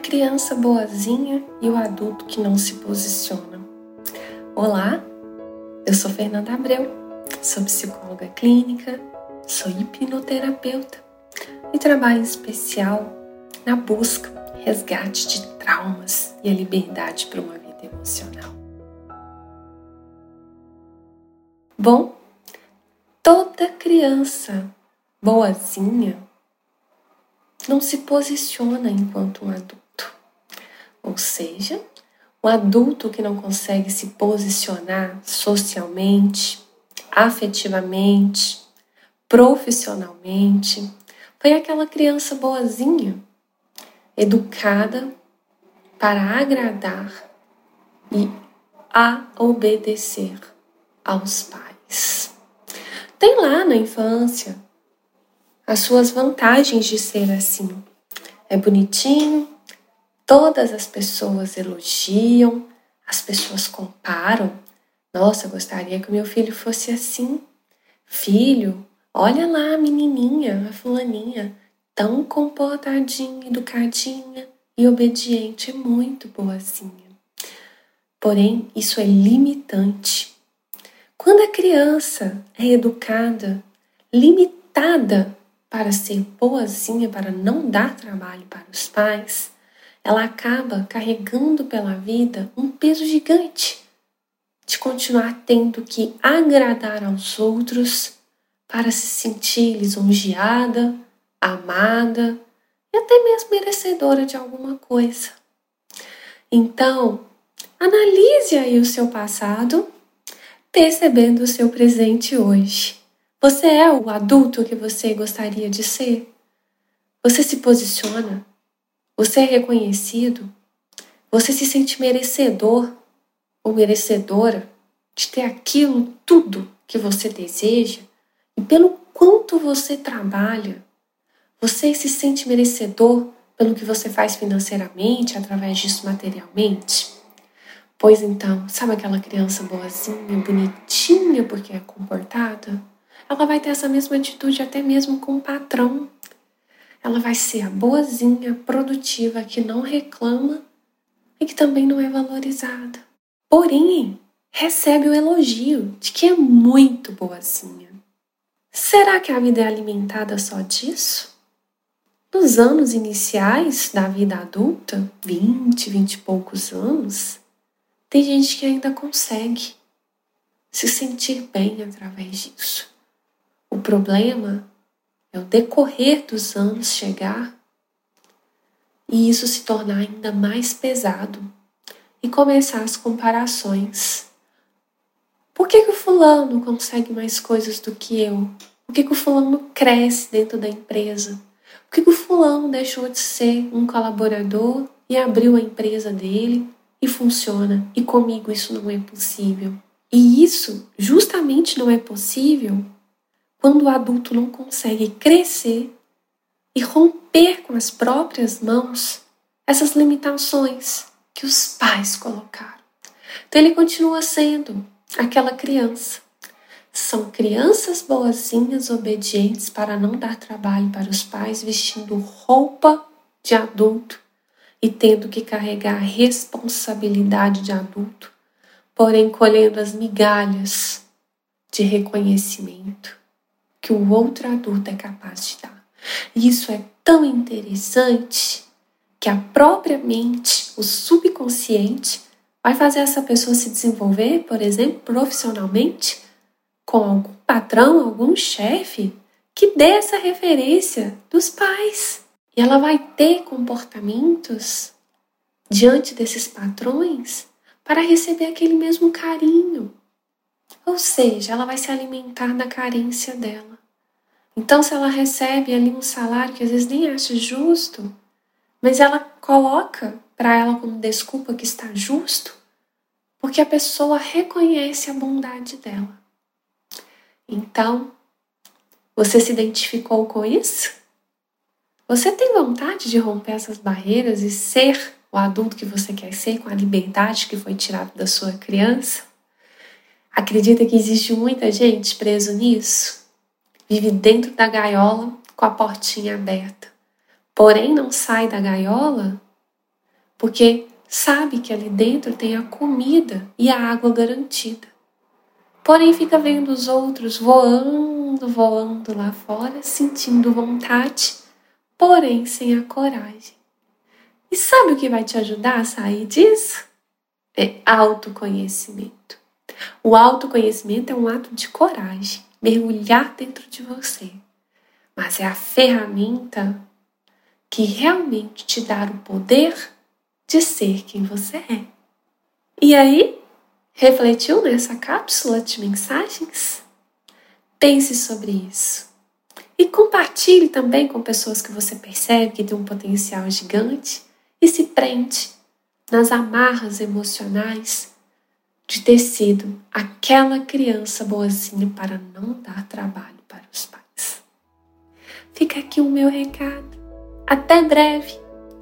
criança boazinha e o adulto que não se posiciona. Olá, eu sou Fernanda Abreu, sou psicóloga clínica, sou hipnoterapeuta e trabalho em especial na busca resgate de traumas e a liberdade para uma vida emocional. Bom, toda criança boazinha não se posiciona enquanto um adulto. Ou seja, o adulto que não consegue se posicionar socialmente, afetivamente, profissionalmente, foi aquela criança boazinha, educada para agradar e a obedecer aos pais. Tem lá na infância as suas vantagens de ser assim. É bonitinho, todas as pessoas elogiam, as pessoas comparam. Nossa, gostaria que o meu filho fosse assim. Filho, olha lá a menininha, a fulaninha, tão comportadinha, educadinha e obediente, é muito boazinha. Porém, isso é limitante. Quando a criança é educada, limitada para ser boazinha, para não dar trabalho para os pais, ela acaba carregando pela vida um peso gigante de continuar tendo que agradar aos outros para se sentir lisonjeada, amada e até mesmo merecedora de alguma coisa. Então, analise aí o seu passado, percebendo o seu presente hoje. Você é o adulto que você gostaria de ser? Você se posiciona? Você é reconhecido? Você se sente merecedor ou merecedora de ter aquilo tudo que você deseja? E pelo quanto você trabalha, você se sente merecedor pelo que você faz financeiramente, através disso materialmente? Pois então, sabe aquela criança boazinha, bonitinha porque é comportada? ela vai ter essa mesma atitude até mesmo com o patrão. Ela vai ser a boazinha, produtiva, que não reclama e que também não é valorizada. Porém, recebe o elogio de que é muito boazinha. Será que a vida é alimentada só disso? Nos anos iniciais da vida adulta, 20, 20 e poucos anos, tem gente que ainda consegue se sentir bem através disso. O problema é o decorrer dos anos chegar e isso se tornar ainda mais pesado e começar as comparações. Por que, que o fulano consegue mais coisas do que eu? Por que, que o fulano cresce dentro da empresa? Por que, que o fulano deixou de ser um colaborador e abriu a empresa dele e funciona? E comigo isso não é possível. E isso justamente não é possível quando o adulto não consegue crescer e romper com as próprias mãos essas limitações que os pais colocaram. Então ele continua sendo aquela criança. São crianças boazinhas, obedientes para não dar trabalho para os pais, vestindo roupa de adulto e tendo que carregar a responsabilidade de adulto, porém colhendo as migalhas de reconhecimento que o outro adulto é capaz de dar. E isso é tão interessante que a própria mente, o subconsciente, vai fazer essa pessoa se desenvolver, por exemplo, profissionalmente, com algum patrão, algum chefe que dê essa referência dos pais. E ela vai ter comportamentos diante desses patrões para receber aquele mesmo carinho, ou seja, ela vai se alimentar da carência dela. Então, se ela recebe ali um salário que às vezes nem acha justo, mas ela coloca para ela como desculpa que está justo, porque a pessoa reconhece a bondade dela. Então, você se identificou com isso? Você tem vontade de romper essas barreiras e ser o adulto que você quer ser com a liberdade que foi tirada da sua criança? Acredita que existe muita gente preso nisso? Vive dentro da gaiola com a portinha aberta. Porém, não sai da gaiola porque sabe que ali dentro tem a comida e a água garantida. Porém, fica vendo os outros voando, voando lá fora, sentindo vontade, porém sem a coragem. E sabe o que vai te ajudar a sair disso? É autoconhecimento. O autoconhecimento é um ato de coragem, mergulhar dentro de você. Mas é a ferramenta que realmente te dá o poder de ser quem você é. E aí, refletiu nessa cápsula de mensagens? Pense sobre isso. E compartilhe também com pessoas que você percebe que tem um potencial gigante e se prende nas amarras emocionais de ter sido aquela criança boazinha para não dar trabalho para os pais. Fica aqui o meu recado. Até breve!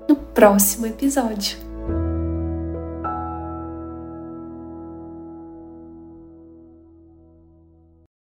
no próximo episódio.